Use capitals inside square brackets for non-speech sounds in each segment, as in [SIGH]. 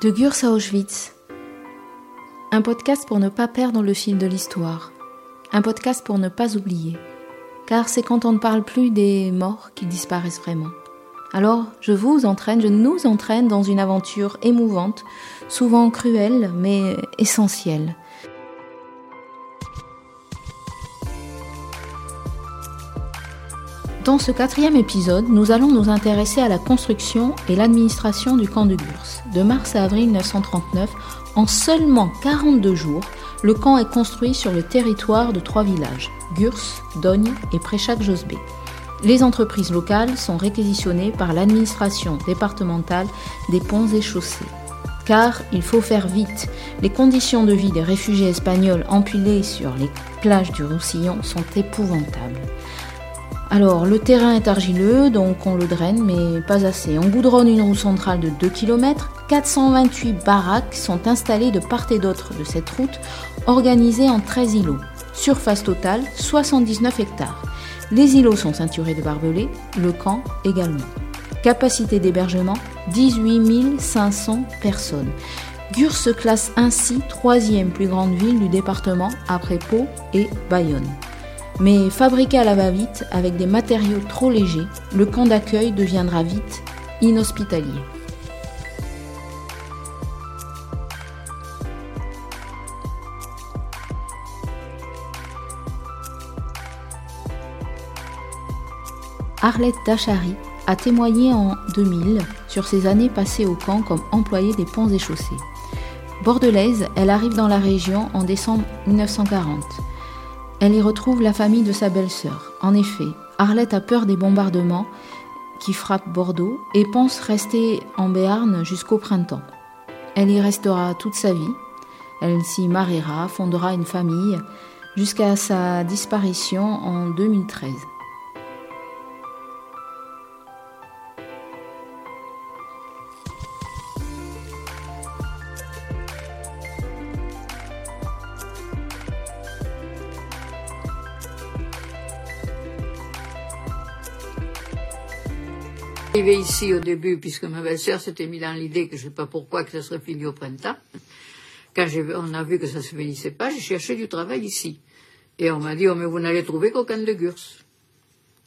De Gurs à Auschwitz. Un podcast pour ne pas perdre le fil de l'histoire. Un podcast pour ne pas oublier. Car c'est quand on ne parle plus des morts qui disparaissent vraiment. Alors, je vous entraîne, je nous entraîne dans une aventure émouvante, souvent cruelle, mais essentielle. Dans ce quatrième épisode, nous allons nous intéresser à la construction et l'administration du camp de Gurs. De mars à avril 1939, en seulement 42 jours, le camp est construit sur le territoire de trois villages, Gurs, Dogne et Préchac-Josbé. Les entreprises locales sont réquisitionnées par l'administration départementale des ponts et chaussées. Car il faut faire vite, les conditions de vie des réfugiés espagnols empilés sur les plages du Roussillon sont épouvantables. Alors, le terrain est argileux, donc on le draine, mais pas assez. On goudronne une roue centrale de 2 km. 428 baraques sont installées de part et d'autre de cette route, organisées en 13 îlots. Surface totale, 79 hectares. Les îlots sont ceinturés de barbelés, le camp également. Capacité d'hébergement, 18 500 personnes. Gurs se classe ainsi troisième plus grande ville du département après Pau et Bayonne. Mais fabriqué à la va-vite avec des matériaux trop légers, le camp d'accueil deviendra vite inhospitalier. Arlette Dachary a témoigné en 2000 sur ses années passées au camp comme employée des ponts et chaussées. Bordelaise, elle arrive dans la région en décembre 1940. Elle y retrouve la famille de sa belle-sœur. En effet, Arlette a peur des bombardements qui frappent Bordeaux et pense rester en Béarn jusqu'au printemps. Elle y restera toute sa vie. Elle s'y mariera, fondera une famille jusqu'à sa disparition en 2013. Arrivé ici au début, puisque ma belle-sœur s'était mis dans l'idée que je ne sais pas pourquoi que ça serait fini au printemps. Quand on a vu que ça se finissait pas, j'ai cherché du travail ici. Et on m'a dit, oh, mais vous n'allez trouver qu'au camp de Gurs.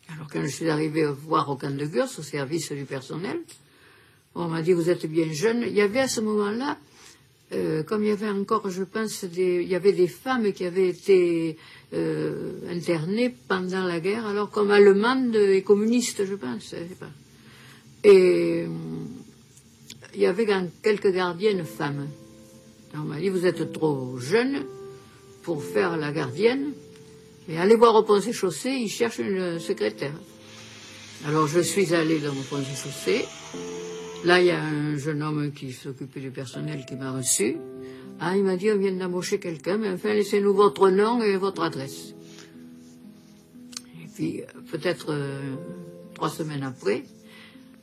Alors quand je suis arrivé voir au camp de Gurs, au service du personnel, on m'a dit, vous êtes bien jeune. Il y avait à ce moment-là, euh, comme il y avait encore, je pense, des, il y avait des femmes qui avaient été euh, internées pendant la guerre, alors comme allemandes et communistes, je pense. Et il y avait quelques gardiennes femmes. on m'a dit, vous êtes trop jeune pour faire la gardienne, et allez voir au pont et chaussée, ils cherchent une secrétaire. Alors je suis allée dans mon pont et chaussée. Là, il y a un jeune homme qui s'occupait du personnel qui m'a reçu. Ah, il m'a dit, on vient d'embaucher quelqu'un, mais enfin, laissez-nous votre nom et votre adresse. Et puis, peut-être euh, trois semaines après,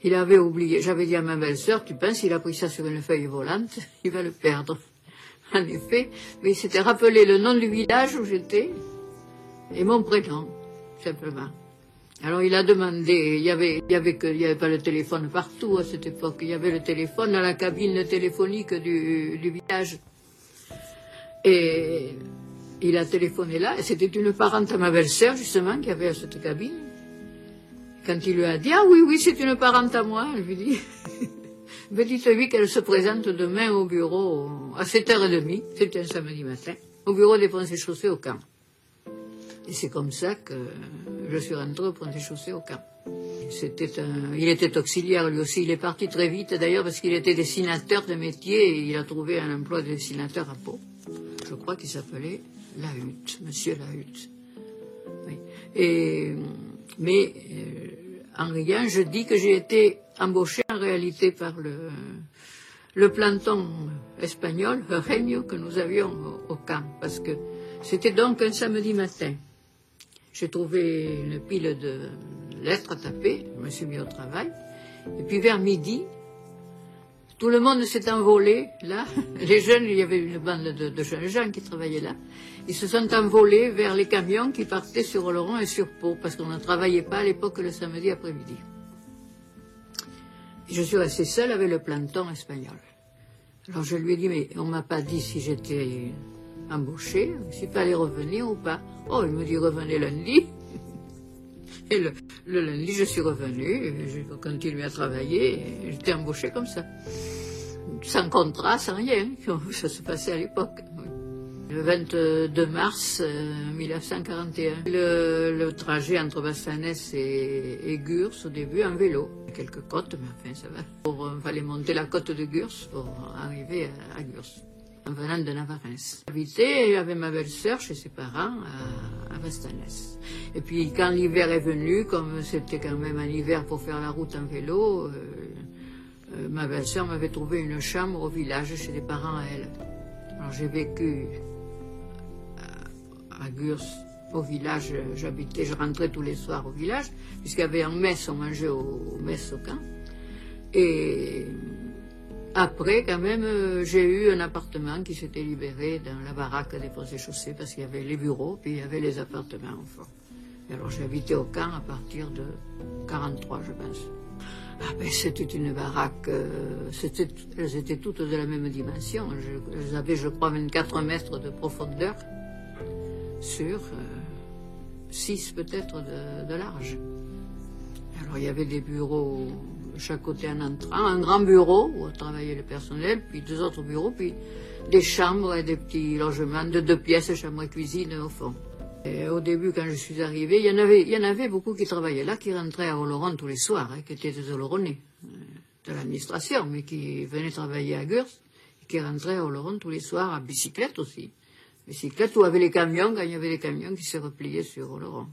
il avait oublié, j'avais dit à ma belle-sœur, tu penses, il a pris ça sur une feuille volante, [LAUGHS] il va le perdre. [LAUGHS] En effet, mais il s'était rappelé le nom du village où j'étais et mon prénom, simplement. Alors il a demandé, il y avait, il y avait pas le téléphone partout à cette époque, il y avait le téléphone dans la cabine téléphonique du, du village. Et il a téléphoné là, et c'était une parente à ma belle-sœur, justement, qui avait à cette cabine. Quand il lui a dit, ah oui, oui, c'est une parente à moi, je lui dis, [LAUGHS] mais dites-lui qu'elle se présente demain au bureau à 7h30, c'était un samedi matin, au bureau des ponts et chaussées au camp. Et c'est comme ça que je suis rentré au pont et chaussées au camp. C'était un, il était auxiliaire lui aussi. Il est parti très vite d'ailleurs parce qu'il était dessinateur de métier et il a trouvé un emploi de dessinateur à Pau. Je crois qu'il s'appelait Lahutte, Monsieur Lahutte. Oui. Et, mais euh, en rien, je dis que j'ai été embauché en réalité par le, le planton espagnol, le que nous avions au, camp, parce que c'était donc un samedi matin. J'ai trouvé une pile de lettres à taper, je me suis mis au travail, et puis vers midi, tout le monde s'est envolé, là. Les jeunes, il y avait une bande de, jeunes gens qui travaillaient là. Ils se sont envolés vers les camions qui partaient sur Oloron et sur Pau, parce qu'on ne travaillait pas à l'époque le samedi après-midi. Je suis restée seule avec le planton espagnol. Alors je lui ai dit, mais on m'a pas dit si j'étais embauché, s'il fallait revenir ou pas. Oh, il me dit, revenez lundi. Et le, lundi, je suis revenu, j'ai continué à travailler, j'étais embauché comme ça. Sans contrat, sans rien, [LAUGHS] ça se passait à l'époque. Le 22 mars 1941, euh, le, trajet entre Bassanès et, et, Gurs, au début, en vélo. Quelques côtes, mais enfin, ça va. Il euh, fallait monter la côte de Gurs pour arriver à, Gurs, venant de Navarrens. J'habitais avec ma belle-sœur chez ses parents à, à Et puis, quand l'hiver est venu, comme c'était quand même un hiver pour faire la route en vélo, euh, ma belle-sœur m'avait trouvé une chambre au village chez des parents à elle. Alors j'ai vécu à Gurs, au village, j'habitais, je rentrais tous les soirs au village, puisqu'il y avait un messe, on mangeait au, messe au camp. Et après, quand même, j'ai eu un appartement qui s'était libéré dans la baraque des postes chaussées, parce qu'il y avait les bureaux, puis il y avait les appartements. Et alors j'ai habité au camp à partir de 43, je pense. Ah ben, c'était une baraque, euh, elles étaient toutes de la même dimension. elles avaient, je crois, 24 mètres de profondeur sur 6 euh, peut-être de, large. Alors il y avait des bureaux de chaque côté en entrant, un grand bureau où travaillait le personnel, puis deux autres bureaux, puis des chambres et des petits logements de deux pièces, chambre et cuisine au fond. Et au début, quand je suis arrivée, il y en avait, il y en avait beaucoup qui travaillaient là, qui rentraient à Oloron tous les soirs, hein, qui étaient des Oloronnais euh, de l'administration, mais qui venaient travailler à Gurs, et qui rentraient à Oloron tous les soirs, à bicyclette aussi bicyclette ou avec les camions, quand il y avait des camions qui se repliaient sur Oloron.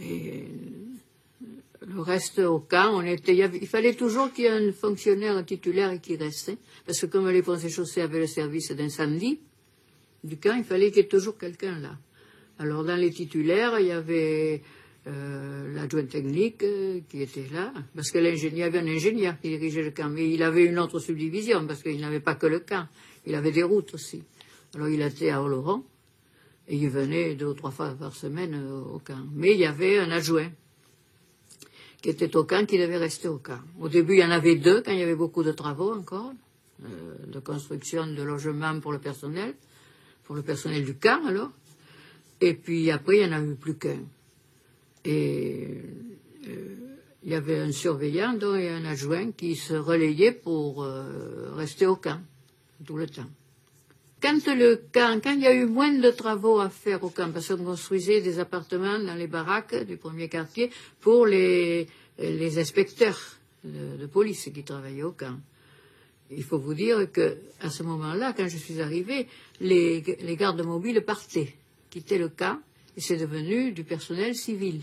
Et le reste au camp, on était, il, fallait toujours qu'il y ait un fonctionnaire titulaire qui restait, parce que comme les et chaussées avaient le service d'incendie du camp, il fallait qu'il y ait toujours quelqu'un là. Alors dans les titulaires, il y avait euh, l'adjoint technique euh, qui était là, parce que l'ingénieur, avait un ingénieur qui dirigeait le camp, mais il avait une autre subdivision, parce qu'il n'avait pas que le camp, il avait des routes aussi. Alors il était à Oloron et il venait deux ou trois fois par semaine euh, au camp. Mais il y avait un adjoint qui était au camp, qui devait rester au camp. Au début, il y en avait deux quand il y avait beaucoup de travaux encore, euh, de construction de logements pour le personnel, pour le personnel du camp alors. Et puis après, il n'y en a eu plus qu'un. Et euh, il y avait un surveillant dont, et un adjoint qui se relayaient pour rester au camp tout le temps. Quand, le quand il y a eu moins de travaux à faire au camp, parce qu'on construisait des appartements dans les baraques du premier quartier pour les, les inspecteurs de, police qui travaillaient au camp. Il faut vous dire que à ce moment-là, quand je suis arrivée, les, les gardes mobiles partaient, quittaient le camp, et c'est devenu du personnel civil.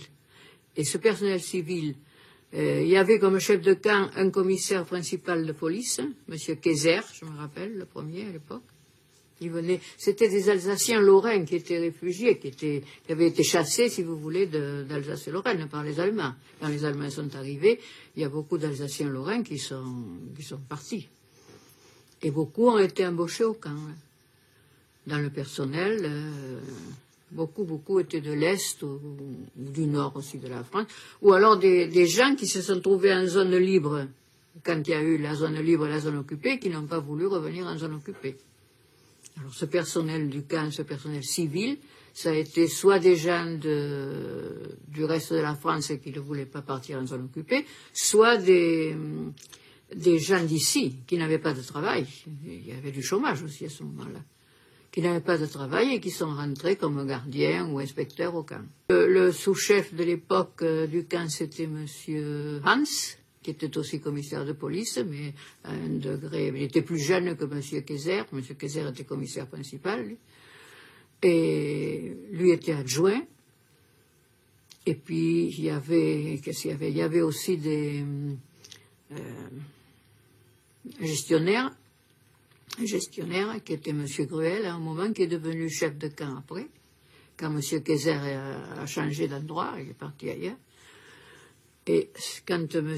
Et ce personnel civil, euh, il y avait comme chef de camp un commissaire principal de police, M. Kayser, je me rappelle, le premier à l'époque, c'était des Alsaciens lorrains qui étaient réfugiés, qui, avaient été chassés, si vous voulez, d'Alsace et Lorraine par les Allemands. Quand les Allemands sont arrivés, il y a beaucoup d'Alsaciens lorrains qui sont, qui sont partis. Et beaucoup ont été embauchés au camp. Hein. Dans le personnel, euh, beaucoup, beaucoup étaient de l'Est ou, du Nord aussi de la France, ou alors des, des gens qui se sont trouvés en zone libre quand il y a eu la zone libre et la zone occupée, qui n'ont pas voulu revenir en zone occupée. Alors ce personnel du camp, ce personnel civil, ça a été soit des gens du reste de la France qui ne voulaient pas partir en zone occupée, soit des, des gens d'ici qui n'avaient pas de travail. Il y avait du chômage aussi à ce moment-là. Qui n'avaient pas de travail et qui sont rentrés comme gardiens ou inspecteurs au camp. Le, le sous-chef de l'époque euh, du camp, c'était Monsieur Hans, qui était aussi commissaire de police, mais à un degré. Il était plus jeune que M. Kayser. M. Kayser était commissaire principal. Et lui était adjoint. Et puis, il y avait, qu'est-ce qu'il y avait? Il y avait aussi des euh, gestionnaires, gestionnaire qui était M. Gruel à un moment, qui est devenu chef de camp après, quand M. Kayser a changé d'endroit, il est parti ailleurs. Et quand M.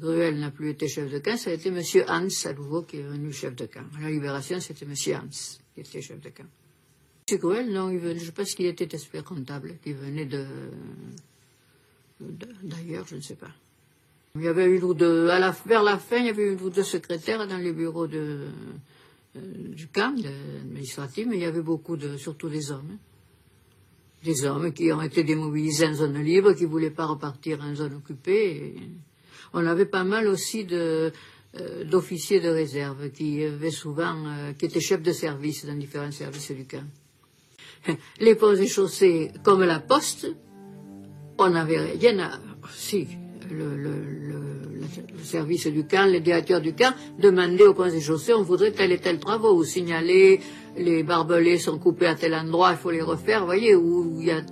Gruel n'a plus été chef de camp, ça a été M. Hans à nouveau qui est devenu chef de camp. La Libération, c'était M. Hans qui était chef de camp. M. Gruel, non, je pense qu'il était expert comptable, qu'il venait de, d'ailleurs, je ne sais pas. Il y avait une ou deux, à la, vers la fin, il y avait une ou deux secrétaires dans les bureaux de, euh, du camp administratif, mais il y avait beaucoup de, surtout des hommes. Hein. Des hommes qui ont été démobilisés en zone libre, qui ne voulaient pas repartir en zone occupée. on avait pas mal aussi euh, d'officiers de réserve qui avaient souvent, euh, qui étaient chefs de service dans différents services du camp. [LAUGHS] Les ponts et chaussées, comme la poste, on n'avait rien à, si, le, service du camp, les directeurs du camp demandaient aux ponts et chaussées, on voudrait tel et tel travaux, ou signaler, les barbelés sont coupés à tel endroit, il faut les refaire, vous voyez, où il y a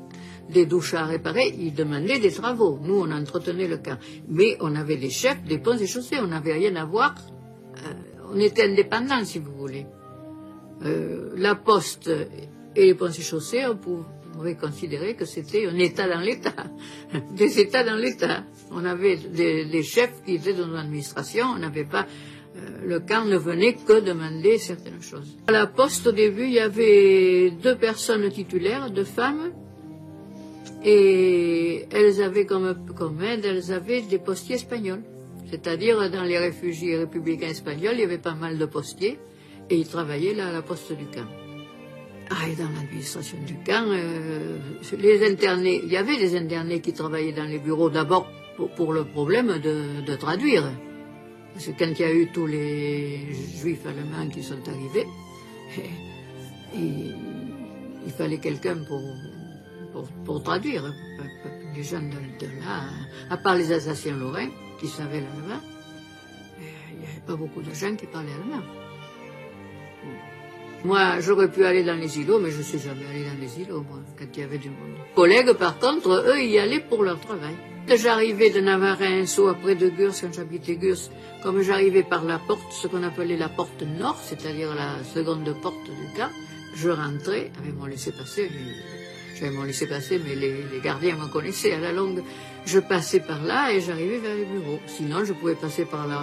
des douches à réparer, ils demandaient des travaux. Nous, on entretenait le camp. Mais on avait des chefs des ponts et chaussées, on n'avait rien à voir. Euh, on était indépendants, si vous voulez. Euh, la poste et les ponts et chaussées, on pouvait considérer que c'était un État dans l'État, [LAUGHS] des États dans l'État. On avait des, chefs qui étaient dans l'administration, on n'avait pas le camp ne venait que demander certaines choses. À la poste, au début, il y avait deux personnes titulaires, deux femmes, et elles avaient comme, comme aide, elles avaient des postiers espagnols. C'est-à-dire, dans les réfugiés républicains espagnols, il y avait pas mal de postiers, et ils travaillaient là à la poste du camp. Ah, et dans l'administration du camp, euh, les internés, il y avait des internés qui travaillaient dans les bureaux d'abord pour, le problème de, traduire. Parce que quand il y a eu tous les juifs allemands qui sont arrivés, il fallait quelqu'un pour, pour, traduire. Les gens de, là, à part les Alsaciens lorrains qui savaient l'allemand, il n'y avait pas beaucoup de gens qui parlaient allemand. Moi, j'aurais pu aller dans les îlots, mais je ne suis jamais allé dans les îlots, quand il y avait du monde. Collègues, par contre, eux, y allaient pour leur travail. J'arrivais de Navarin, soit après de Gurs, quand j'habitais Gurs, comme j'arrivais par la porte, ce qu'on appelait la porte nord, c'est-à-dire la seconde porte du camp, je rentrais avec mon laissez-passer, j'avais mon laissez-passer, mais les, gardiens me connaissaient à la longue. Je passais par là et j'arrivais vers les bureaux. Sinon, je pouvais passer par la,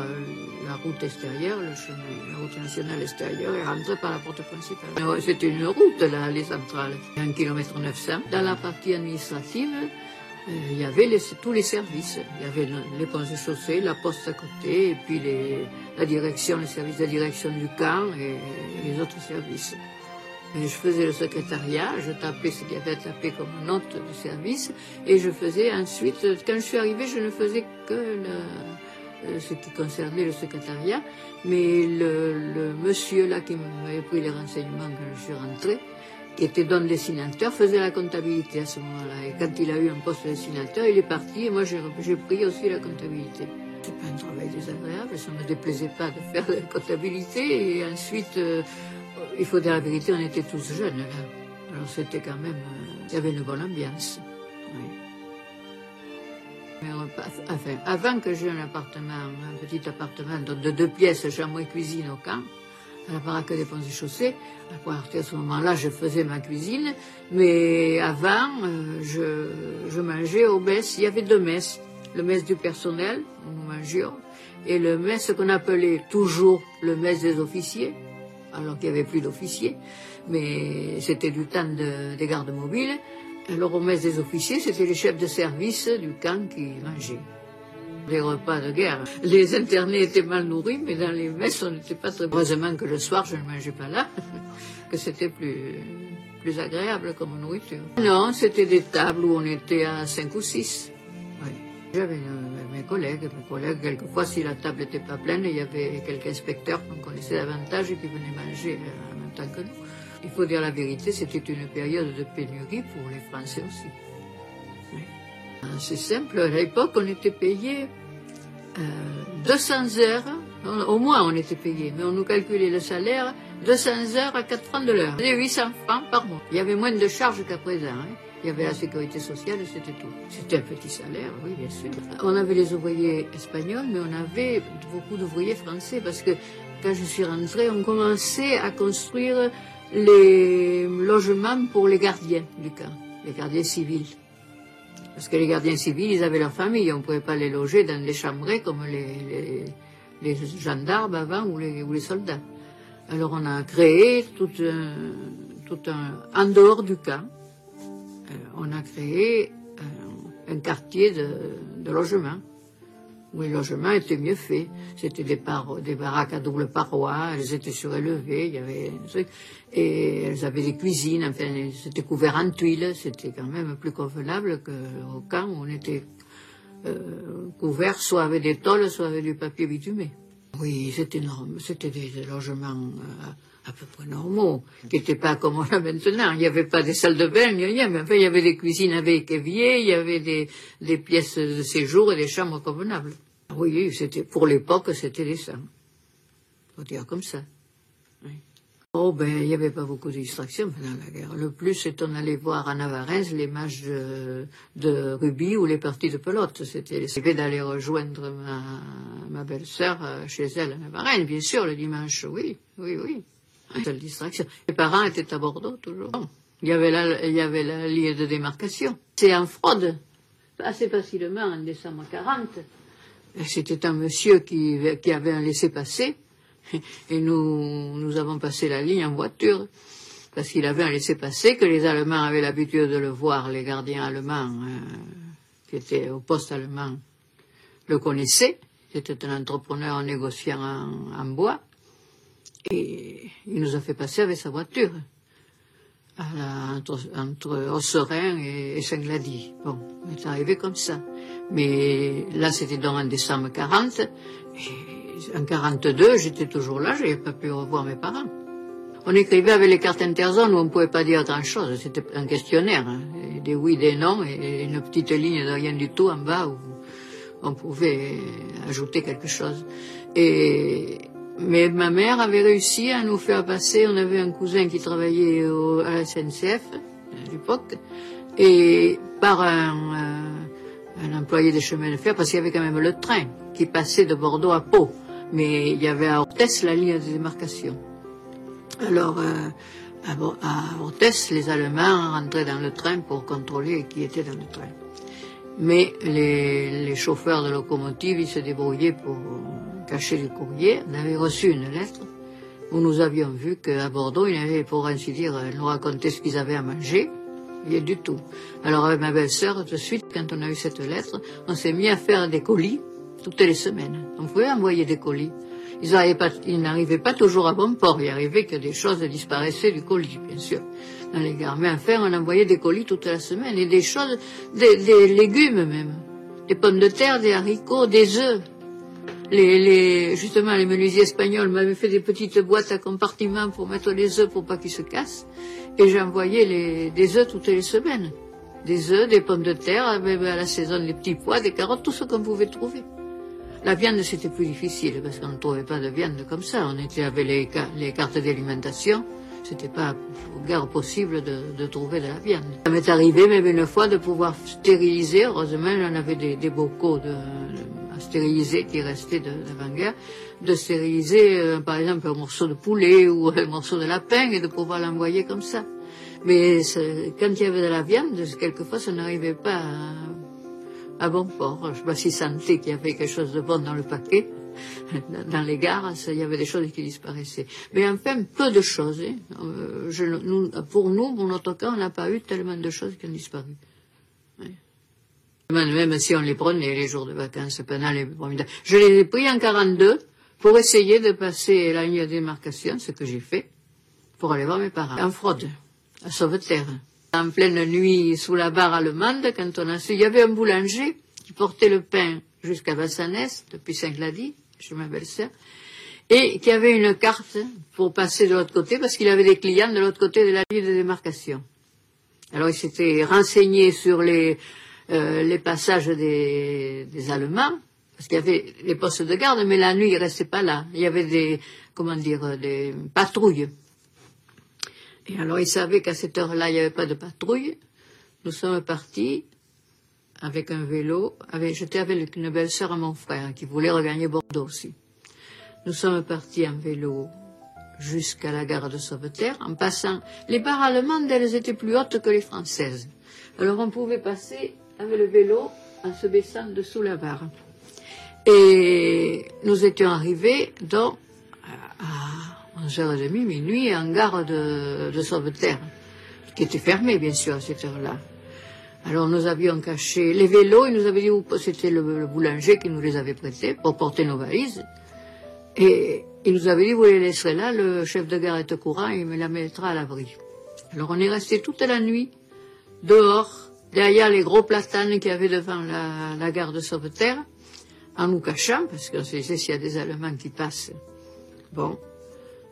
route extérieure, le chemin, la route nationale extérieure et rentrer par la porte principale. C'était une route, là, les centrales, un kilomètre 900. Dans la partie administrative, il y avait tous les services. Il y avait les ponts et chaussées, la poste à côté, et puis la direction, les services de direction du camp et les autres services je faisais le secrétariat, je tapais ce qu'il y avait à taper comme note du service, et je faisais ensuite, quand je suis arrivée, je ne faisais que euh, ce qui concernait le secrétariat, mais le, monsieur là qui m'avait pris les renseignements quand je suis rentrée, qui était don dessinateur, faisait la comptabilité à ce moment-là. Et quand il a eu un poste de dessinateur, il est parti, et moi j'ai pris aussi la comptabilité. C'est pas un travail désagréable, ça ne me déplaisait pas de faire la comptabilité, et ensuite... Euh, il faut dire la vérité, on était tous jeunes. Alors c'était quand même, euh, il y avait une bonne ambiance. Mais enfin, avant que j'aie un appartement, un petit appartement de deux pièces, chambre et cuisine au camp, à la baraque des ponts et chaussées, à ce moment-là, je faisais ma cuisine, mais avant, euh, je, je mangeais au mess. Il y avait deux messes. Le mess du personnel, où nous mangions, et le mess qu'on appelait toujours le mess des officiers, alors qu'il n'y avait plus d'officiers, mais c'était du temps des gardes mobiles. Alors au messe des officiers, c'était les chefs de service du camp qui mangeaient. Les repas de guerre. Les internés étaient mal nourris, mais dans les messes, on n'était pas très... Heureusement que le soir, je ne mangeais pas là, [LAUGHS] que c'était plus, plus agréable comme nourriture. Non, c'était des tables où on était à cinq ou six. J'avais mes collègues, mes collègues, quelquefois, si la table n'était pas pleine, il y avait quelques inspecteurs qu'on connaissait davantage et qui venaient manger euh, en même temps que nous. Il faut dire la vérité, c'était une période de pénurie pour les Français aussi. C'est simple, à l'époque, on était payé 200 euh, heures, au moins on était payé, mais on nous calculait le salaire 200 heures à 4 francs de l'heure. C'était 800 francs par mois. Il y avait moins de charges qu'à présent. Hein. Il y avait la sécurité sociale et c'était tout. C'était un petit salaire, oui, bien sûr. On avait les ouvriers espagnols, mais on avait beaucoup d'ouvriers français parce que quand je suis rentrée, on commençait à construire les logements pour les gardiens du camp, les gardiens civils. Parce que les gardiens civils, ils avaient leur famille, on ne pouvait pas les loger dans les chambrées comme les, gendarmes avant ou les, ou les, soldats. Alors on a créé tout un, tout un, en dehors du camp, euh, on a créé euh, un quartier de, logement où les logements étaient mieux faits. C'était des, baraques à double paroi, elles étaient surélevées, il y avait et elles avaient des cuisines, enfin, c'était couvert en tuiles, c'était quand même plus convenable qu'au camp où on était euh, couvert soit avec des tôles, soit avec du papier bitumé. Oui, c'était énorme, c'était des, logements euh, à peu près normaux, qui n'étaient pas comme on a maintenant. Il n'y avait pas des salles de bain, rien, mais enfin, il y avait des cuisines avec évier, il y avait des, des pièces de séjour et des chambres convenables. Oui, c'était, pour l'époque, c'était décent. Faut dire comme ça. Oh, ben, il n'y avait pas beaucoup de distractions pendant la guerre. Le plus, c'est qu'on allait voir à Navarrez les matchs de, de, rugby ou les parties de pelote. C'était fait d'aller rejoindre ma, ma belle-sœur euh, chez elle à Navarrez, bien sûr, le dimanche. Oui, oui, oui. Seule distraction. Mes parents étaient à Bordeaux, toujours. Il y avait la, ligne de démarcation. C'est en fraude, assez facilement, en décembre 40. C'était un monsieur qui, avait un laissé-passer et nous, nous avons passé la ligne en voiture parce qu'il avait un laissé-passer que les Allemands avaient l'habitude de le voir, les gardiens allemands euh, qui étaient au poste allemand le connaissaient. C'était un entrepreneur négociant en, bois et il nous a fait passer avec sa voiture entre, entre Osserin et, Saint-Glady. Bon, on est arrivé comme ça. Mais là, c'était donc en décembre 40. En 42, j'étais toujours là, je n'avais pas pu revoir mes parents. On écrivait avec les cartes interzone où on ne pouvait pas dire grand-chose. C'était un questionnaire, hein. des oui, des non, et une petite ligne de rien du tout en bas où on pouvait ajouter quelque chose. Et mais ma mère avait réussi à nous faire passer. On avait un cousin qui travaillait à la SNCF à l'époque, et par un, euh, employé des chemins de fer, parce qu'il y avait quand même le train qui passait de Bordeaux à Pau mais il y avait à Orthez la ligne de démarcation. Alors, euh, à Orthez, les Allemands rentraient dans le train pour contrôler qui était dans le train. Mais les, chauffeurs de locomotive, ils se débrouillaient pour cacher le courrier. On avait reçu une lettre où nous avions vu qu'à Bordeaux, ils avaient, pour ainsi dire, nous raconter ce qu'ils avaient à manger. Rien du tout. Alors avec ma belle-sœur, tout de suite, quand on a eu cette lettre, on s'est mis à faire des colis toutes les semaines. On pouvait envoyer des colis. Ils n'arrivaient pas, toujours à bon port. Il arrivait que des choses disparaissaient du colis, bien sûr, dans les gares. Mais enfin, on envoyait des colis toute la semaine et des choses, des, légumes même, des pommes de terre, des haricots, des œufs. Les, justement, les menuisiers espagnols m'avaient fait des petites boîtes à compartiments pour mettre les œufs pour pas qu'ils se cassent. Et j'envoyais des œufs toutes les semaines. Des œufs, des pommes de terre, à la saison, des petits pois, des carottes, tout ce qu'on pouvait trouver. La viande, c'était plus difficile parce qu'on ne trouvait pas de viande comme ça. On était avec les, cartes d'alimentation. C'était pas guère possible de, trouver de la viande. Ça m'est arrivé même une fois de pouvoir stériliser. Heureusement, on avait des, bocaux de, à stériliser qui restaient de l'avant-guerre. De stériliser, euh, par exemple, un morceau de poulet [LAUGHS] ou un morceau de lapin et de pouvoir l'envoyer comme ça. Mais quand il y avait de la viande, quelquefois, ça n'arrivait pas à à bon port. Je me suis senti qu'il y avait quelque chose de bon dans le paquet. Dans les gares, il y avait des choses qui disparaissaient. Mais enfin, peu de choses. Hein. Euh, pour nous, pour notre cas, on n'a pas eu tellement de choses qui ont disparu. Même si on les prenait les jours de vacances pendant les premiers Je les ai pris en 42 pour essayer de passer la ligne de démarcation, ce que j'ai fait, pour aller voir mes parents. En fraude, à Sauveterre en pleine nuit sous la barre allemande, quand on a su, il y avait un boulanger qui portait le pain jusqu'à Vassanès, depuis Saint-Glady, chez ma belle-sœur, et qui avait une carte pour passer de l'autre côté, parce qu'il avait des clients de l'autre côté de la ligne de démarcation. Alors il s'était renseigné sur les, euh, passages des, Allemands, parce qu'il y avait les postes de garde, mais la nuit, il restait pas là. Il y avait des, comment dire, des patrouilles. Et alors, il savait qu'à cette heure-là, il n'y avait pas de patrouille. Nous sommes partis avec un vélo. J'étais avec une belle-sœur à mon frère qui voulait regagner Bordeaux aussi. Nous sommes partis en vélo jusqu'à la gare de Sauveterre en passant. Les barres allemandes, elles étaient plus hautes que les françaises. Alors, on pouvait passer avec le vélo en se baissant dessous la barre. Et nous étions arrivés donc à 11h30, minuit, en gare de, de Sauveterre, qui était fermée, bien sûr, à cette heure-là. Alors nous avions caché les vélos, il nous avait dit, c'était le, boulanger qui nous les avait prêtés pour porter nos valises. Et il nous avait dit, vous les laisserez là, le chef de gare est au courant, il me la mettra à l'abri. Alors on est resté toute la nuit dehors, derrière les gros platanes qu'il y avait devant la, gare de Sauveterre, en nous cachant, parce qu'on sait s'il y a des Allemands qui passent. Bon.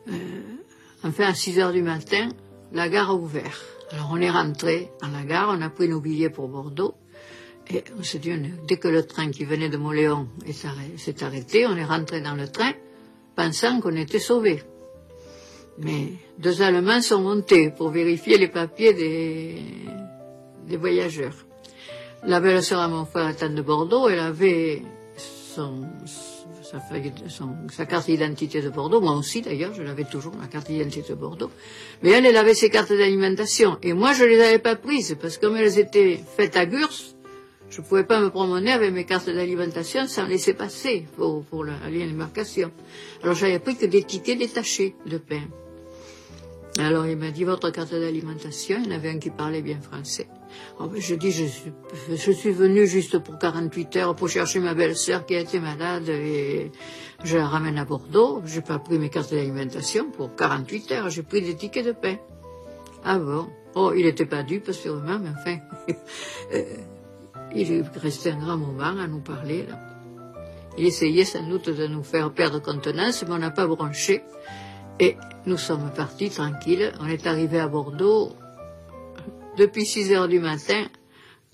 Euh, enfin, à 6 heures du matin, la gare a ouvert. Alors on est rentré dans la gare, on a pris nos billets pour Bordeaux. Et on s'est dit, dès que le train qui venait de Moléon s'est arrêté, on est rentré dans le train pensant qu'on était sauvés. Mais deux Allemands sont montés pour vérifier les papiers des, voyageurs. La belle-sœur à mon frère était de Bordeaux, elle avait son, sa, carte d'identité de Bordeaux, moi aussi d'ailleurs, je l'avais toujours, ma carte d'identité de Bordeaux. Mais elle, elle avait ses cartes d'alimentation. Et moi, je les avais pas prises, parce que comme elles étaient faites à Gurs, je pouvais pas me promener avec mes cartes d'alimentation sans laisser passer pour, pour la, la démarcation. Alors j'avais pris que des tickets détachés de pain. Alors il m'a dit votre carte d'alimentation, il y en avait un qui parlait bien français. Ben, je dis je suis, je suis venu juste pour 48 heures pour chercher ma belle-sœur qui a été malade et je la ramène à Bordeaux. J'ai pas pris mes cartes d'alimentation pour 48 heures, j'ai pris des tickets de pain. Ah bon? Oh, il n'était pas dupe sûrement, mais enfin, [LAUGHS] euh, il est resté un grand moment à nous parler là. Il essayait sans doute de nous faire perdre contenance, mais on n'a pas branché. Et nous sommes partis tranquilles. On est arrivé à Bordeaux depuis 6 heures du matin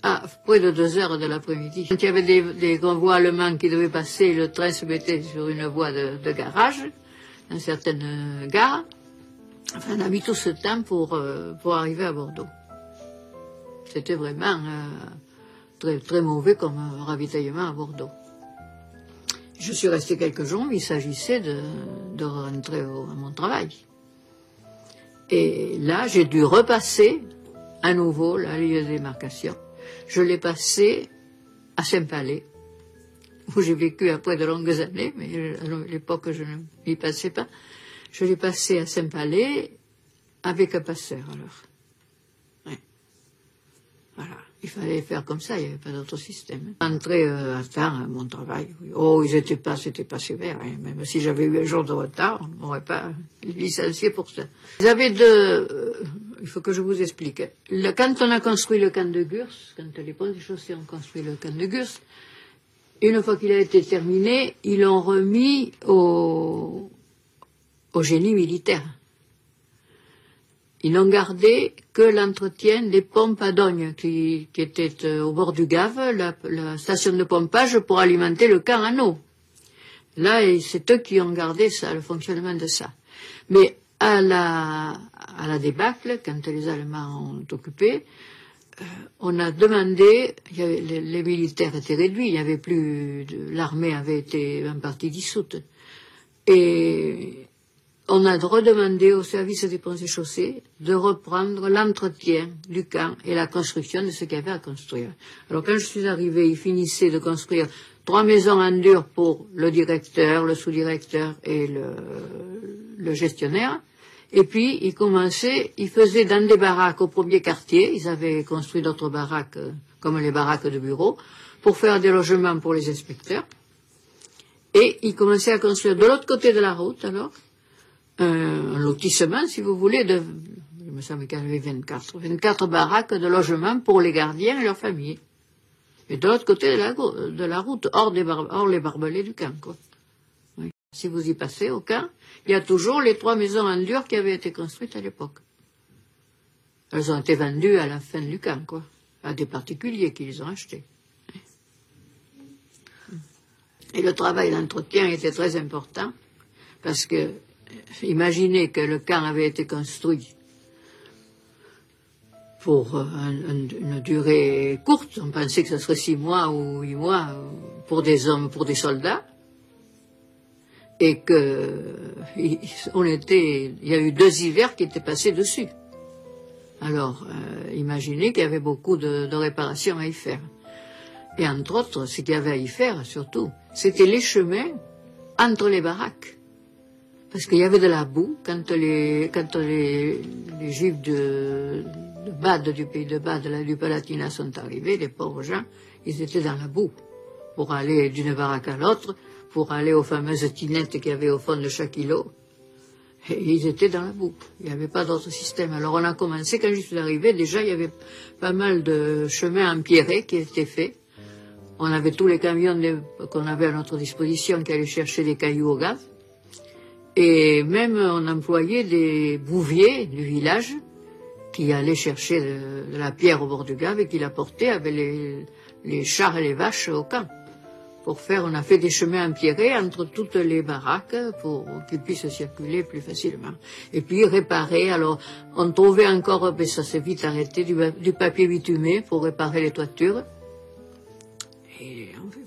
à près de 2 heures de l'après-midi. Quand il y avait des, convois allemands qui devaient passer, le train se mettait sur une voie de, garage dans certaines gares. Enfin, on a mis tout ce temps pour, euh, pour arriver à Bordeaux. C'était vraiment euh, très, très mauvais comme ravitaillement à Bordeaux. Je suis resté quelques jours, mais il s'agissait de, de rentrer à mon travail. Et là, j'ai dû repasser à nouveau la ligne de démarcation. Je l'ai passé à Saint-Palais, où j'ai vécu après de longues années, mais à l'époque je ne m'y passais pas. Je l'ai passé à Saint-Palais avec un passeur alors. Voilà. Il fallait faire comme ça, il n'y avait pas d'autre système. Entrer euh, à temps à mon travail. Oh, ils n'étaient pas, c'était pas sévère. Hein. Même si j'avais eu un jour de retard, on ne m'aurait pas licencié pour ça. Ils avaient deux. Euh, il faut que je vous explique. Quand on a construit le camp de Gurs, quand les ponts et chaussées ont construit le camp de Gurs, une fois qu'il a été terminé, ils l'ont remis au, au génie militaire. Ils n'ont gardé que l'entretien des pompes à Dogne, qui, étaient euh, au bord du Gave, la, station de pompage pour alimenter le camp en eau. Là, c'est eux qui ont gardé ça, le fonctionnement de ça. Mais à la, à débâcle, quand les Allemands ont occupé, euh, on a demandé, les, militaires étaient réduits, il avait plus, l'armée avait été en partie dissoute. On a redemandé au service des ponts et chaussées de reprendre l'entretien du camp et la construction de ce qu'il y avait à construire. Alors quand je suis arrivé, ils finissaient de construire trois maisons en dur pour le directeur, le sous-directeur et le, gestionnaire. Et puis, ils commençaient, ils faisaient dans des baraques au premier quartier, ils avaient construit d'autres baraques, euh, comme les baraques de bureaux, pour faire des logements pour les inspecteurs. Et ils commençaient à construire de l'autre côté de la route, alors, un lotissement, si vous voulez, de, il me semble qu'il y avait 24, 24 baraques de logement pour les gardiens et leurs familles. Et de l'autre côté de la, de la route, hors, des hors les barbelés du camp, quoi. Si vous y passez au camp, il y a toujours les trois maisons en dur qui avaient été construites à l'époque. Elles ont été vendues à la fin du camp, quoi, à des particuliers qui les ont achetées. Et le travail d'entretien était très important, parce que imaginez que le camp avait été construit pour euh, une durée courte, on pensait que ce serait six mois ou huit mois pour des hommes, pour des soldats, et que on était, il y a eu deux hivers qui étaient passés dessus. Alors, euh, imaginez qu'il y avait beaucoup de, de, réparations à y faire. Et entre autres, ce qu'il y avait à y faire, surtout, c'était les chemins entre les baraques. Parce qu'il y avait de la boue quand les, quand de, de Bade, du pays de Bade, là, du Palatinat sont arrivés, les pauvres gens, ils étaient dans la boue pour aller d'une baraque à l'autre, pour aller aux fameuses tinettes qu'il y avait au fond de chaque îlot. Ils étaient dans la boue. Il n'y avait pas d'autre système. Alors on a commencé, quand je suis arrivé, déjà il y avait pas mal de chemins empierrés qui étaient faits. On avait tous les camions qu'on avait à notre disposition qui allaient chercher des cailloux au gaz. Et même on employait des bouviers du village qui allaient chercher de, de la pierre au bord du Gave et qui l'apportaient avec les, chars et les vaches au camp. Pour faire, on a fait des chemins empierrés entre toutes les baraques pour qu'ils puissent circuler plus facilement. Et puis réparer, alors on trouvait encore, mais ça s'est vite arrêté, du papier bitumé pour réparer les toitures.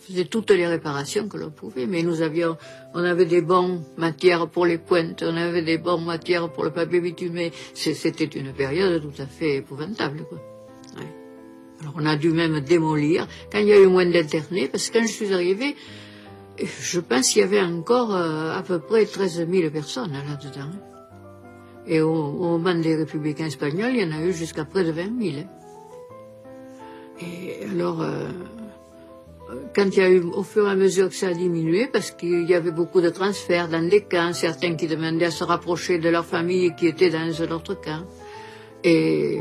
Faisait toutes les réparations que l'on pouvait, mais nous avions, on avait des bonnes matières pour les pointes, on avait des bonnes matières pour le papier bitumé. C'était une période tout à fait épouvantable. Alors on a dû même démolir quand il y a eu moins d'internés, parce que quand je suis arrivée, je pense qu'il y avait encore euh, à peu près 13 000 personnes là-dedans. Et au, moment des républicains espagnols, il y en a eu jusqu'à près de 20 000. Et alors, euh, quand il y a eu, au fur et à mesure que ça a diminué, parce qu'il y avait beaucoup de transferts dans des camps, certains qui demandaient à se rapprocher de leur famille et qui étaient dans un autre camp. Et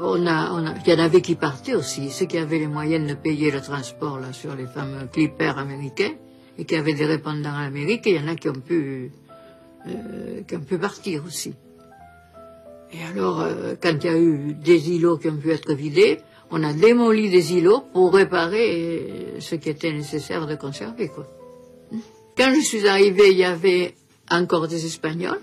on a, il y en avait qui partaient aussi, ceux qui avaient les moyens de payer le transport là, sur les fameux clippers américains et qui avaient des répondants en Amérique, il y en a qui ont pu, euh, qui ont pu partir aussi. Et alors, euh, quand il y a eu des îlots qui ont pu être vidés, on a démoli des îlots pour réparer euh, ce qui était nécessaire de conserver. Quoi. Quand je suis arrivée, il y avait encore des Espagnols,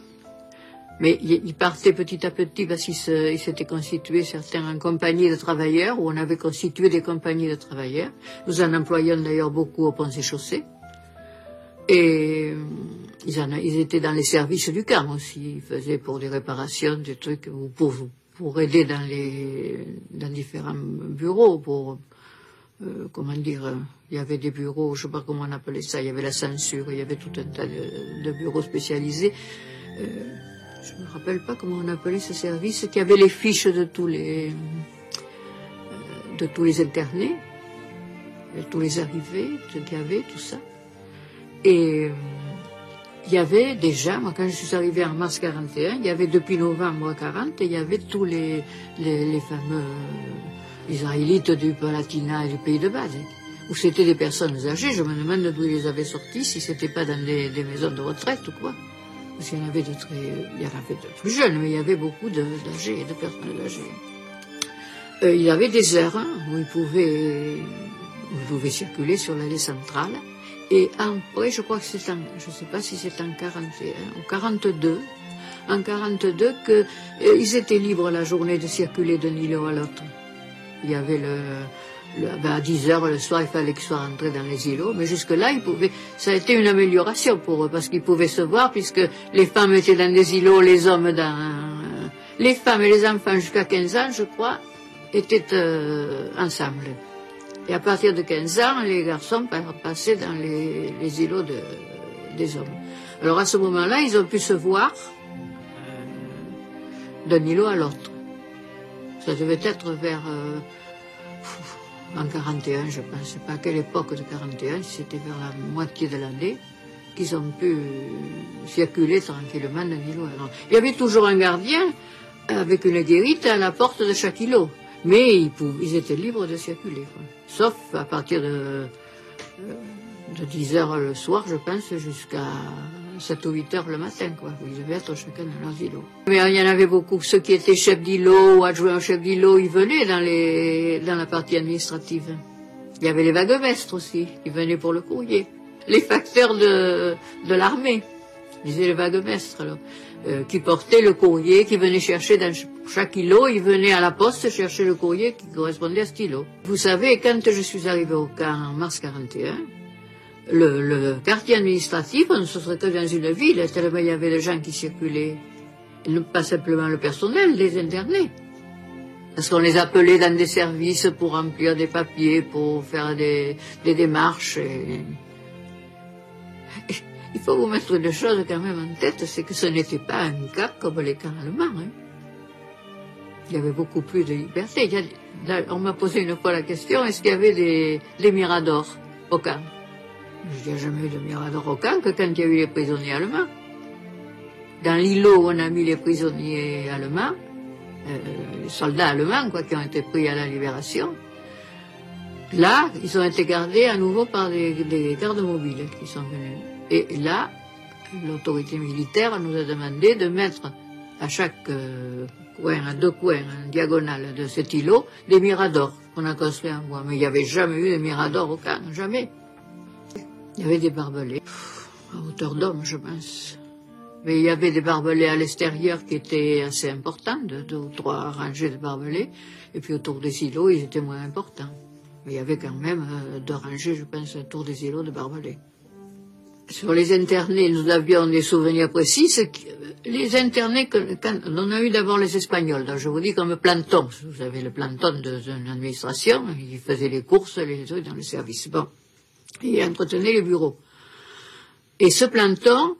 mais ils partaient petit à petit parce qu'ils s'étaient constitués certains en compagnies de travailleurs, ou on avait constitué des compagnies de travailleurs. Nous en employions d'ailleurs beaucoup au pont et chaussées. Et euh, ils, ils étaient dans les services du camp aussi. Ils faisaient pour des réparations, des trucs, ou pour, pour aider dans les différents bureaux, pour euh, comment dire, il y avait des bureaux, je sais pas comment on appelait ça, il y avait la censure, il y avait tout un tas de, bureaux spécialisés. Euh, je me rappelle pas comment on appelait ce service, qui avait les fiches de tous les euh, de tous les internés, de tous les arrivés, qu'il y avait, tout ça. Et euh, il y avait déjà, moi quand je suis arrivée en mars 41, il y avait depuis novembre 40, il y avait tous les, les, fameux euh, israélites du Palatinat et du pays de Bade, où c'était des personnes âgées. Je me demande d'où ils avaient sortis, si c'était pas dans des, maisons de retraite ou quoi. Parce qu'il y en avait de très, il y en avait de plus jeunes, mais il y avait beaucoup de- d'âgés, de, personnes âgées. Euh, il y avait des heures hein, où ils pouvaient, où ils pouvaient circuler sur l'allée centrale. Et après, je crois que c'est en, je sais pas si c'est en 41 ou 42, en 42 que euh, étaient libres la journée de circuler d'un îlot à l'autre. Il y avait le, ben, à 10 heures le soir, il fallait qu'ils soient rentrés dans les îlots, mais jusque-là, ils pouvaient, ça a été une amélioration pour eux, parce qu'ils pouvaient se voir, puisque les femmes étaient dans des îlots, les hommes dans, les femmes et les enfants jusqu'à 15 ans, je crois, étaient euh, ensemble. Et à partir de 15 ans, les garçons pa- passaient dans les, les îlots de- des hommes. Alors à ce moment-là, ils ont pu se voir euh, d'un îlot à l'autre. Ça devait être vers euh, en 41, je pense. Pas à quelle époque de 41, si c'était vers la moitié de l'année, qu'ils ont pu circuler tranquillement d'un îlot à l'autre. Il y avait toujours un gardien avec une guérite à la porte de chaque îlot. Mais ils, ils étaient libres de circuler. Sauf à partir de, euh, de 10 heures le soir, je pense, jusqu'à 7 ou 8 heures le matin. Quoi. Ils devaient être chacun dans leurs îlots. Mais il y en avait beaucoup. Ceux qui étaient chefs d'îlot ou adjoints au chef d'îlot, ils venaient dans, les, dans la partie administrative. Il y avait les vaguemestres aussi, qui venaient pour le courrier. Les facteurs de, de l'armée, disaient les vaguemestres, alors, euh, qui portaient le courrier, qui venaient chercher dans ch- chaque îlot, ils venaient à la poste chercher le courrier qui correspondait à ce îlot. Vous savez, quand je suis arrivée au camp en mars 41, le, quartier administratif, on ne se que dans une ville, tellement il y avait de gens qui circulaient. Pas simplement le personnel, les internés. Parce qu'on les appelait dans des services pour remplir des papiers, pour faire des, des démarches. Il faut vous mettre une chose quand même en tête, c'est que ce n'était pas un cas comme les camps allemands. Hein. Il y avait beaucoup plus de liberté. on m'a posé une fois la question, est-ce qu'il y avait des, miradors au camp? Je n'y jamais eu de miradors au camp que quand il y a eu les prisonniers allemands. Dans l'îlot où on a mis les prisonniers allemands, euh, les soldats allemands quoi, qui ont été pris à la libération, là, ils ont été gardés à nouveau par des, des gardes mobiles qui sont venus. Et là, l'autorité militaire nous a demandé de mettre à chaque euh, coin, à deux coins, en diagonale de cet îlot, des miradors qu'on a construits en bois. Mais il n'y avait jamais eu de miradors au camp, jamais. Il y avait des barbelés, à hauteur d'homme, je pense. Mais il y avait des barbelés à l'extérieur qui étaient assez importants, deux, ou trois rangées de barbelés, et puis autour des îlots, ils étaient moins importants. Mais il y avait quand même euh, deux rangées, je pense, autour des îlots de barbelés. Sur les internés, nous avions des souvenirs précis. Les internés, on a eu d'abord les Espagnols. Je vous dis comme planton. Vous avez le planton d'une administration. Il faisait les courses, les trucs dans le service. Bon. Il entretenait les bureaux. Et ce planton,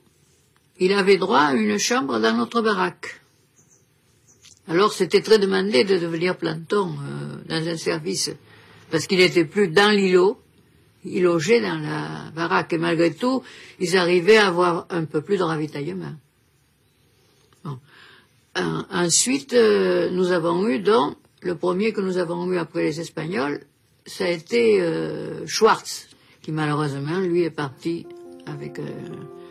il avait droit à une chambre dans notre baraque. Alors c'était très demandé de devenir planton euh, dans un service, parce qu'il n'était plus dans l'îlot, ils logeaient dans la baraque et malgré tout, ils arrivaient à avoir un peu plus de ravitaillement. ensuite, euh, nous avons eu donc, le premier que nous avons eu après les Espagnols, ça a été euh, Schwartz, qui malheureusement, lui, est parti avec, euh,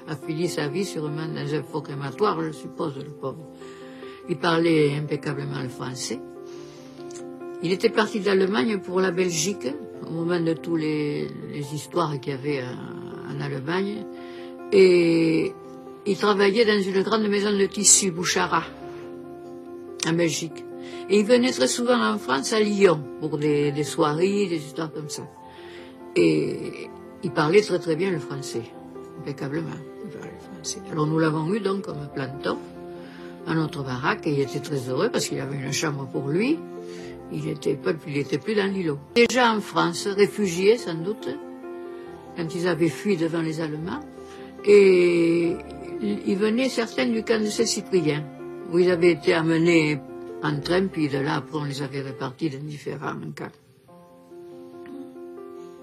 a fini sa vie sûrement dans un faux crématoire, je suppose, le pauvre. Il parlait impeccablement le français. Il était parti d'Allemagne pour la Belgique, au moment de toutes les, histoires qu'il y avait en, Allemagne. Et il travaillait dans une grande maison de tissu, Bouchara, en Belgique. Et il venait très souvent en France, à Lyon, pour des, soirées, des histoires comme ça. Et il parlait très très bien le français, impeccablement. Alors nous l'avons eu donc comme planton à notre baraque et il était très heureux parce qu'il avait une chambre pour lui il n'était plus dans l'îlot. Déjà en France, réfugiés sans doute, quand ils avaient fui devant les Allemands, et ils venaient certains du camp de Saint-Cyprien, où ils avaient été amenés en train, puis de là, après, on les avait répartis dans différents camps.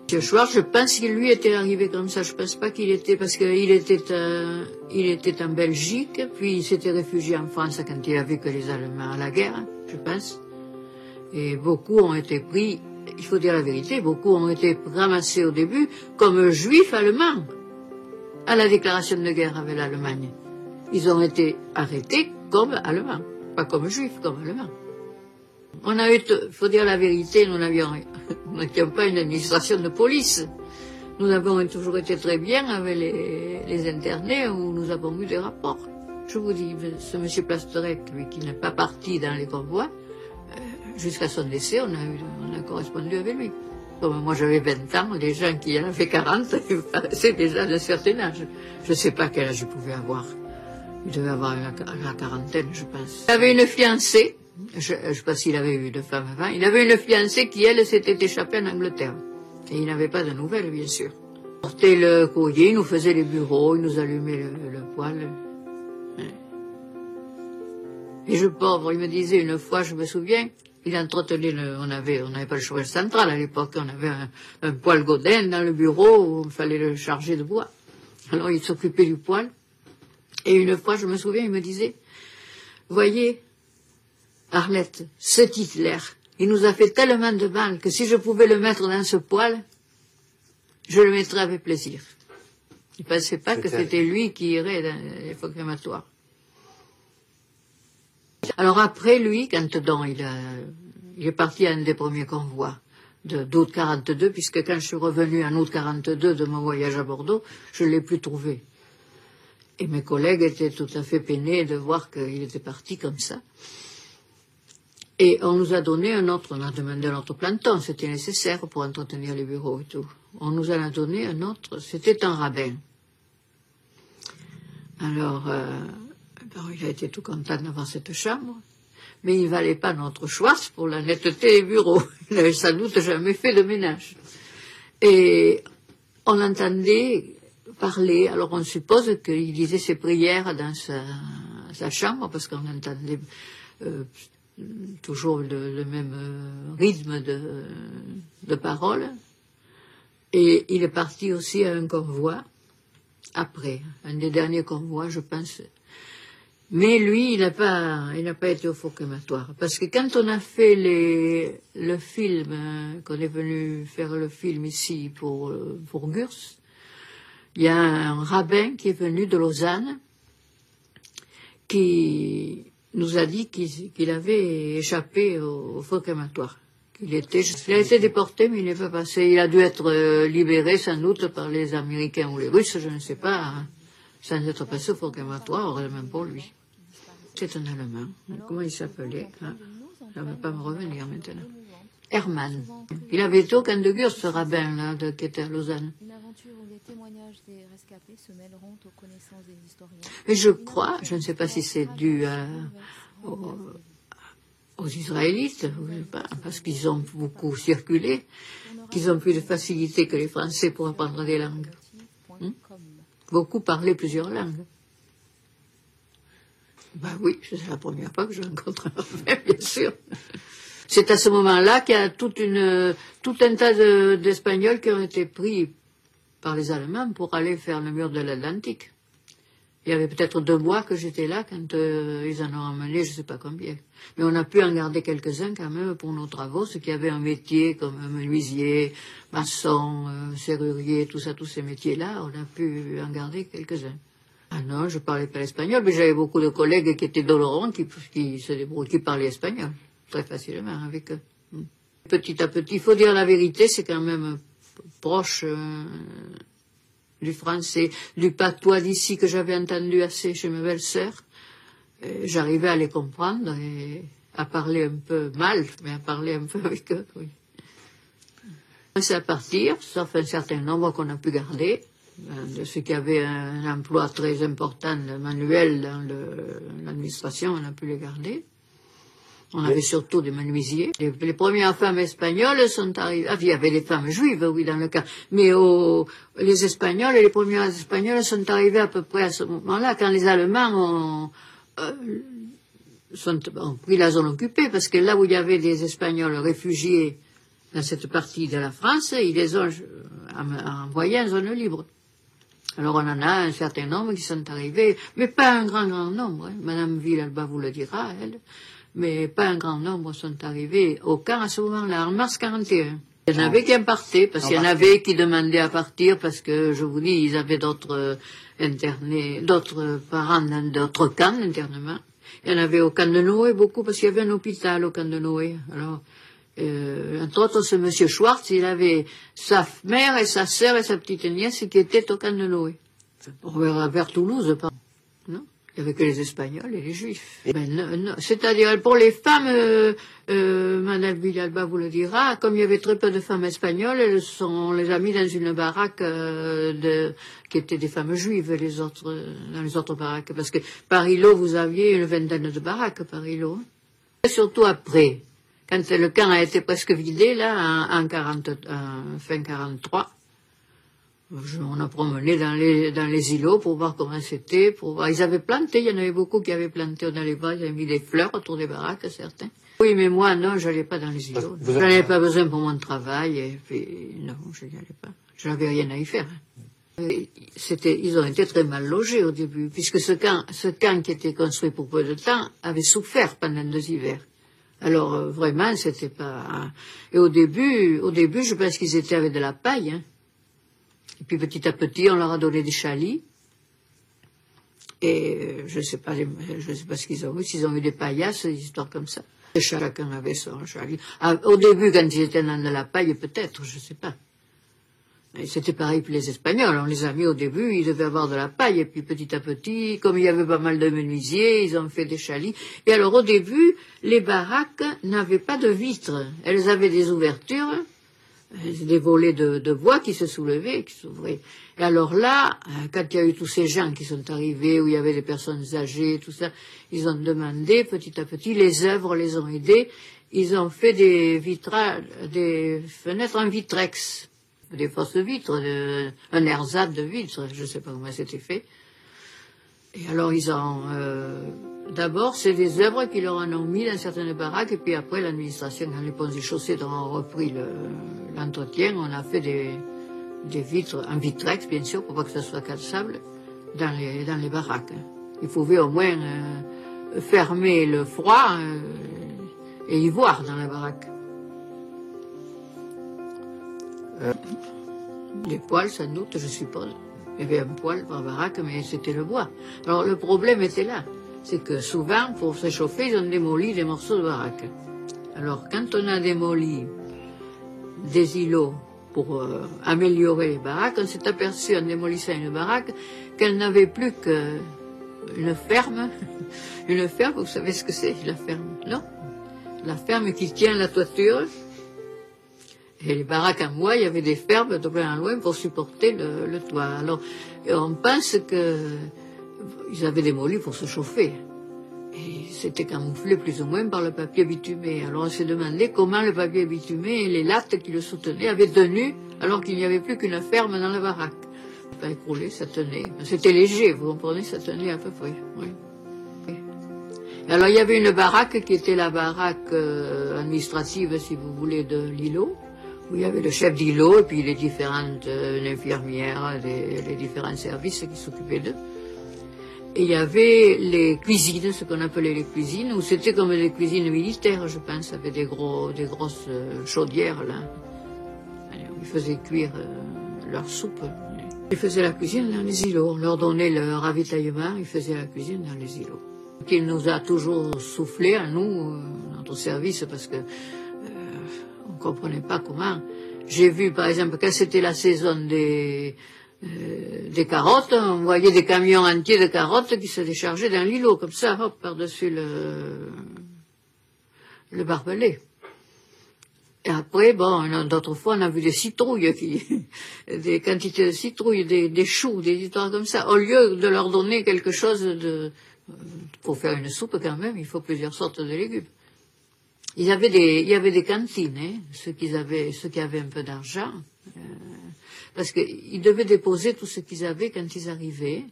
Ce soir, je pense qu'il lui était arrivé comme ça. Je pense pas qu'il était parce qu'il était, euh, il était en Belgique, puis il s'était réfugié en France quand il a vu que les Allemands à la guerre, je pense. Et beaucoup ont été pris, il faut dire la vérité, beaucoup ont été ramassés au début comme juifs allemands à la déclaration de guerre avec l'Allemagne. Ils ont été arrêtés comme allemands, pas comme juifs, comme allemands. On a eu, il faut dire la vérité, nous n'avions, [LAUGHS] n'étions pas une administration de police. Nous avons toujours été très bien avec les, les internés où nous avons eu des rapports. Je vous dis, ce monsieur Plasterec, lui, qui n'est pas parti dans les convois, jusqu'à son décès, on a, eu, on a correspondu avec lui. Comme moi j'avais 20 ans, les gens qui en avaient [LAUGHS] 40, c'est déjà d'un certain âge. Je ne sais pas quel âge il pouvait avoir. Il devait avoir la, la quarantaine, je pense. Il avait une fiancée, je ne sais pas s'il avait eu de femme avant, il avait une fiancée qui, elle, s'était échappée en Angleterre. Et il n'avait pas de nouvelles, bien sûr. Il portait le courrier, il nous faisait les bureaux, il nous allumait le, le poêle. Et je pauvre, il me disait une fois, je me souviens, il entretenait le, on avait, on n'avait pas le chauffage central à l'époque, on avait un, un poêle Godin dans le bureau où il fallait le charger de bois. Alors il s'occupait du poêle. Et une fois, je me souviens, il me disait, voyez, Arlette, ce Hitler, il nous a fait tellement de mal que si je pouvais le mettre dans ce poêle, je le mettrais avec plaisir. Il pensait pas que c'était lui qui irait dans les faux crématoires. Alors après lui, quand il, il est parti à un des premiers convois d'août 42, puisque quand je suis revenu en août 42 de mon voyage à Bordeaux, je ne l'ai plus trouvé. Et mes collègues étaient tout à fait peinés de voir qu'il était parti comme ça. Et on nous a donné un autre, on a demandé un autre planton, c'était nécessaire pour entretenir les bureaux et tout. On nous en a donné un autre, c'était un rabbin. Alors, euh, il a été tout content d'avoir cette chambre, mais il valait pas notre choix pour la netteté des bureaux. [LAUGHS] Il n'avait sans doute jamais fait de ménage. Et on entendait parlait. Alors on suppose qu'il disait ses prières dans sa, chambre, parce qu'on entendait euh, toujours le, même euh, rythme de, de parole. Et il est parti aussi à un convoi, après, un des derniers convois, je pense. Mais lui, il n'a pas, pas été au four crématoire. Parce que quand on a fait les, le film, hein, qu'on est venu faire le film ici pour, euh, pour Gurs, il y a un rabbin qui est venu de Lausanne, qui nous a dit qu'il qu'il avait échappé au, au four crématoire. Il, était, il a été déporté, mais il n'est pas passé. Il a dû être euh, libéré sans doute par les Américains ou les Russes, je ne sais pas, hein, sans être passé au four crématoire, heureusement pour lui. C'est un Allemand. Comment il s'appelait? Hein Ça ne va pas me revenir maintenant. Hermann. Il avait été au camp de ce rabbin là, de, qui était à Lausanne. Je crois, je ne sais pas si c'est dû à- aux, aux Israélites, parce qu'ils ont beaucoup circulé, qu'ils ont plus de facilité que les Français pour apprendre des langues. Beaucoup parlaient plusieurs langues. Ben oui, c'est la première fois que je rencontre un rabbin, bien sûr. C'est à ce moment-là qu'il y a toute une, tout un tas de- d'Espagnols qui ont été pris par les Allemands pour aller faire le mur de l'Atlantique. Il y avait peut-être deux mois que j'étais là quand euh, ils en ont emmené, je ne sais pas combien. Mais on a pu en garder quelques-uns quand même pour nos travaux, ceux qui avaient un métier comme menuisier, maçon, euh, serrurier, tout ça, tous ces métiers-là, on a pu en garder quelques-uns. Ah non, je parlais pas l'espagnol, mais j'avais beaucoup de collègues qui étaient dolorants, qui, qui qui parlaient espagnol, très facilement avec eux. Mm. Petit à petit, il faut dire la vérité, c'est quand même proche euh, du français, du patois d'ici que j'avais entendu assez chez mes belles-sœurs. Euh, J'arrivais à les comprendre et à parler un peu mal, mais à parler un peu avec eux, oui. C'est à partir, sauf un certain nombre qu'on a pu garder, euh, de ceux qui avaient un emploi très important manuel dans l'administration, on a pu les garder. On avait surtout des menuisiers. Les, les premières femmes espagnoles sont arrivées. Ah, il y avait des femmes juives, oui, dans le cas. Mais au- les Espagnols, les premières Espagnoles sont arrivées à peu près à ce moment-là, quand les Allemands ont, euh, sont, ont pris la zone occupée, parce que là où il y avait des Espagnols réfugiés dans cette partie de la France, ils les ont euh, envoyés en zone libre. Alors on en a un certain nombre qui sont arrivés, mais pas un grand grand nombre. hein. Madame Villalba vous le dira, elle. Mais pas un grand nombre sont arrivés au camp à ce moment-là, en mars 41. Il y en avait qui en partaient, parce qu'il y en avait qui demandaient à partir, parce que, je vous dis, ils avaient d'autres euh, internés, d'autres parents dans d'autres camps d'internement. Il y en avait au camp de Noé beaucoup, parce qu'il y avait un hôpital au camp de Noé. Alors, euh, entre autres, ce monsieur Schwartz, il avait sa mère et sa sœur et sa petite nièce qui étaient au camp de Noé. Vers, vers Toulouse, pas. Il n'y avait que les Espagnols et les Juifs. Ben. C'est-à-dire, pour les femmes, euh, euh, Madame Villalba vous le dira, comme il y avait très peu de femmes espagnoles, elles sont, on les a mis dans une baraque euh, qui était des femmes juives, les autres, dans les autres baraques. Parce que par îlot, vous aviez une vingtaine de baraques par îlot. Surtout après, quand le camp a été presque vidé, là, en, en 40, en fin 43, je- on a promené dans les, dans les îlots pour voir comment c'était, pour voir. Ils avaient planté, il y en avait beaucoup qui avaient planté, on allait voir, ils avaient mis des fleurs autour des baraques, certains. Oui, mais moi, non, j'allais pas dans les îlots. J'en avais pas besoin pour mon travail, et puis, non, je n'y allais pas. Je n'avais rien à y faire. C'était, ils ont été très mal logés au début, puisque ce camp, ce camp qui était construit pour peu de temps avait souffert pendant deux hivers. Alors euh, vraiment, c'était pas. Et au début, au début, je pense qu'ils étaient avec de la paille. hein. Puis petit à petit, on leur a donné des chalis. Et euh, je sais pas, sais pas ce qu'ils ont eu, s'ils ont eu des paillasses, des histoires comme ça. Et chacun avait son chalis. Ah, au début, quand ils étaient dans de la paille, peut-être, je sais pas. C'était pareil pour les Espagnols. On les a mis au début, ils devaient avoir de la paille. Et puis petit à petit, comme il y avait pas mal de menuisiers, ils ont fait des chalis. Et alors au début, les baraques n'avaient pas de vitres. Elles avaient des ouvertures, des volets de, bois qui se soulevaient, qui s'ouvraient. Et alors là, euh, quand il y a eu tous ces gens qui sont arrivés, où il y avait des personnes âgées, tout ça, ils ont demandé petit à petit, les œuvres les ont aidés. Ils ont fait des vitrages, des fenêtres en vitrex des fausses vitres, de, un ersatz de vitres, je ne sais pas comment c'était fait. Alors ils ont... Euh, D'abord, c'est des œuvres qui leur en ont mis dans certaines baraques, et puis après, l'administration, quand les ponts et chaussées ont repris l'entretien, on a fait des, des vitres, en vitrex, bien sûr, pour pas que ça soit cassable, dans les, dans les baraques. Il pouvait au moins euh, fermer le froid euh, et y voir dans la baraque. Les poils, sans doute, je suppose. Il y avait un poil par baraque, mais c'était le bois. Alors le problème était là. C'est que souvent, pour se chauffer, ils ont démoli des morceaux de baraque. Alors quand on a démoli des îlots pour euh, améliorer les baraques, on s'est aperçu en démolissant une baraque qu'elle n'avait plus qu'une ferme. [LAUGHS] une ferme, vous savez ce que c'est la ferme Non? La ferme qui tient la toiture et les baraques en bois, il y avait des fermes de loin en loin pour supporter le, toit. Alors, on pense qu'ils avaient démoli pour se chauffer. Et c'était camouflé plus ou moins par le papier bitumé. Alors on s'est demandé comment le papier bitumé et les lattes qui le soutenaient avaient tenu alors qu'il n'y avait plus qu'une ferme dans la baraque. Pas écroulé, ça tenait. C'était léger, vous comprenez, ça tenait à peu près. Alors il y avait une baraque qui était la baraque euh, administrative, si vous voulez, de l'îlot où il y avait le chef d'îlot et puis les différentes euh, infirmières, les, différents services qui s'occupaient d'eux. Et il y avait les cuisines, ce qu'on appelait les cuisines, où c'était comme des cuisines militaires, je pense, avec des, gros, des grosses euh, chaudières là. Ils faisaient cuire euh, leur soupe. Ils faisaient la cuisine dans les îlots. On leur donnait le ravitaillement, ils faisaient la cuisine dans les îlots. Qu'il nous a toujours soufflé à nous, notre service, parce que comprenais pas comment. J'ai vu, par exemple, quand c'était la saison des, euh, des carottes, on voyait des camions entiers de carottes qui se déchargeaient dans l'îlot, comme ça, hop, par-dessus le, le barbelé. Et après, bon, d'autres fois, on a vu des citrouilles, [LAUGHS] des quantités de citrouilles, des, des, choux, des histoires comme ça. Au lieu de leur donner quelque chose de... Pour faire une soupe, quand même, il faut plusieurs sortes de légumes. Il y avait des, il y avait des cantines, hein, ceux, qui avaient, ceux qui avaient un peu d'argent, euh, parce qu'ils devaient déposer tout ce qu'ils avaient quand ils arrivaient,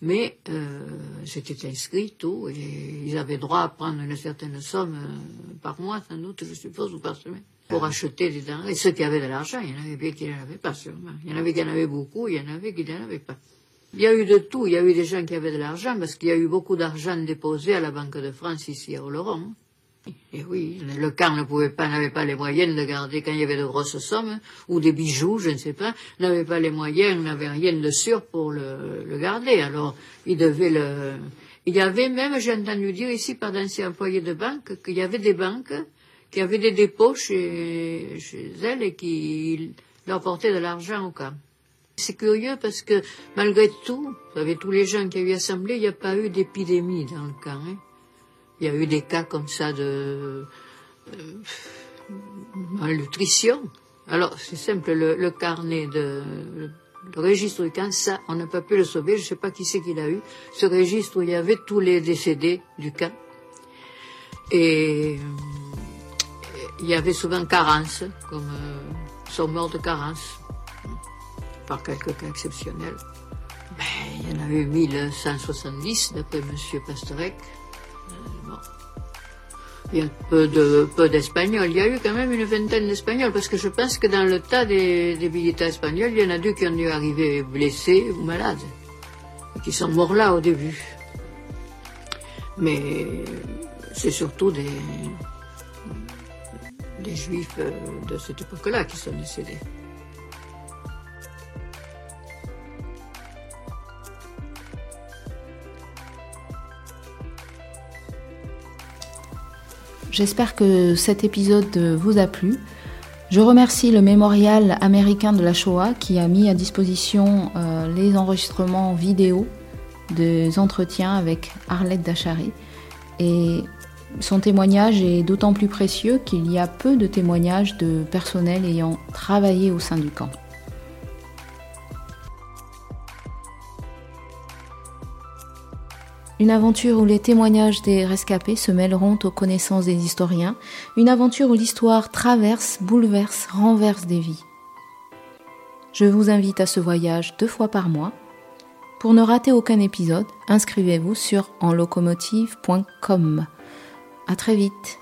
mais euh, c'était inscrit tout, et ils avaient droit à prendre une certaine somme euh, par mois, sans doute, je suppose, ou par semaine, pour acheter des denrées. Et ceux qui avaient de l'argent, il y en avait bien qui n'en avaient pas, sûrement. Il y en avait qui en avaient beaucoup, il y en avait qui n'en avaient pas. Il y a eu de tout. Il y a eu des gens qui avaient de l'argent, parce qu'il y a eu beaucoup d'argent déposé à la Banque de France ici à Oloron. Et oui, le camp ne pouvait pas, n'avait pas les moyens de garder quand il y avait de grosses sommes, ou des bijoux, je ne sais pas, n'avait pas les moyens, n'avait rien de sûr pour le, garder. Alors, il devait le, il y avait même, j'ai entendu dire ici par d'anciens employés de banque, qu'il y avait des banques qui avaient des dépôts chez, chez elles et qui leur portaient de l'argent au camp. C'est curieux parce que malgré tout, avec tous les gens qui avaient assemblé, il n'y a pas eu d'épidémie dans le camp. Hein. Il y a eu des cas comme ça de euh, malnutrition. Alors, c'est simple, le, carnet de... Le, registre du camp, ça, on n'a pas pu le sauver, je ne sais pas qui c'est qui l'a eu. Ce registre où il y avait tous les décédés du camp. Et euh, il y avait souvent carence, comme euh, sont de carence, par quelques cas exceptionnels. Ben, il y en avait eu 1170, d'après M. Pastorek. Il y a peu de peu d'Espagnols. Il y a eu quand même une vingtaine d'Espagnols parce que je pense que dans le tas des, des espagnols, il y en a deux qui ont dû arriver blessés ou malades, qui sont morts là au début. Mais c'est surtout des, des juifs de cette époque-là qui sont décédés. J'espère que cet épisode vous a plu. Je remercie le Mémorial américain de la Shoah qui a mis à disposition euh, les enregistrements vidéo des entretiens avec Arlette Dachary. Et son témoignage est d'autant plus précieux qu'il y a peu de témoignages de personnel ayant travaillé au sein du camp. Une aventure où les témoignages des rescapés se mêleront aux connaissances des historiens. Une aventure où l'histoire traverse, bouleverse, renverse des vies. Je vous invite à ce voyage deux fois par mois. Pour ne rater aucun épisode, inscrivez-vous sur enlocomotive.com. À très vite.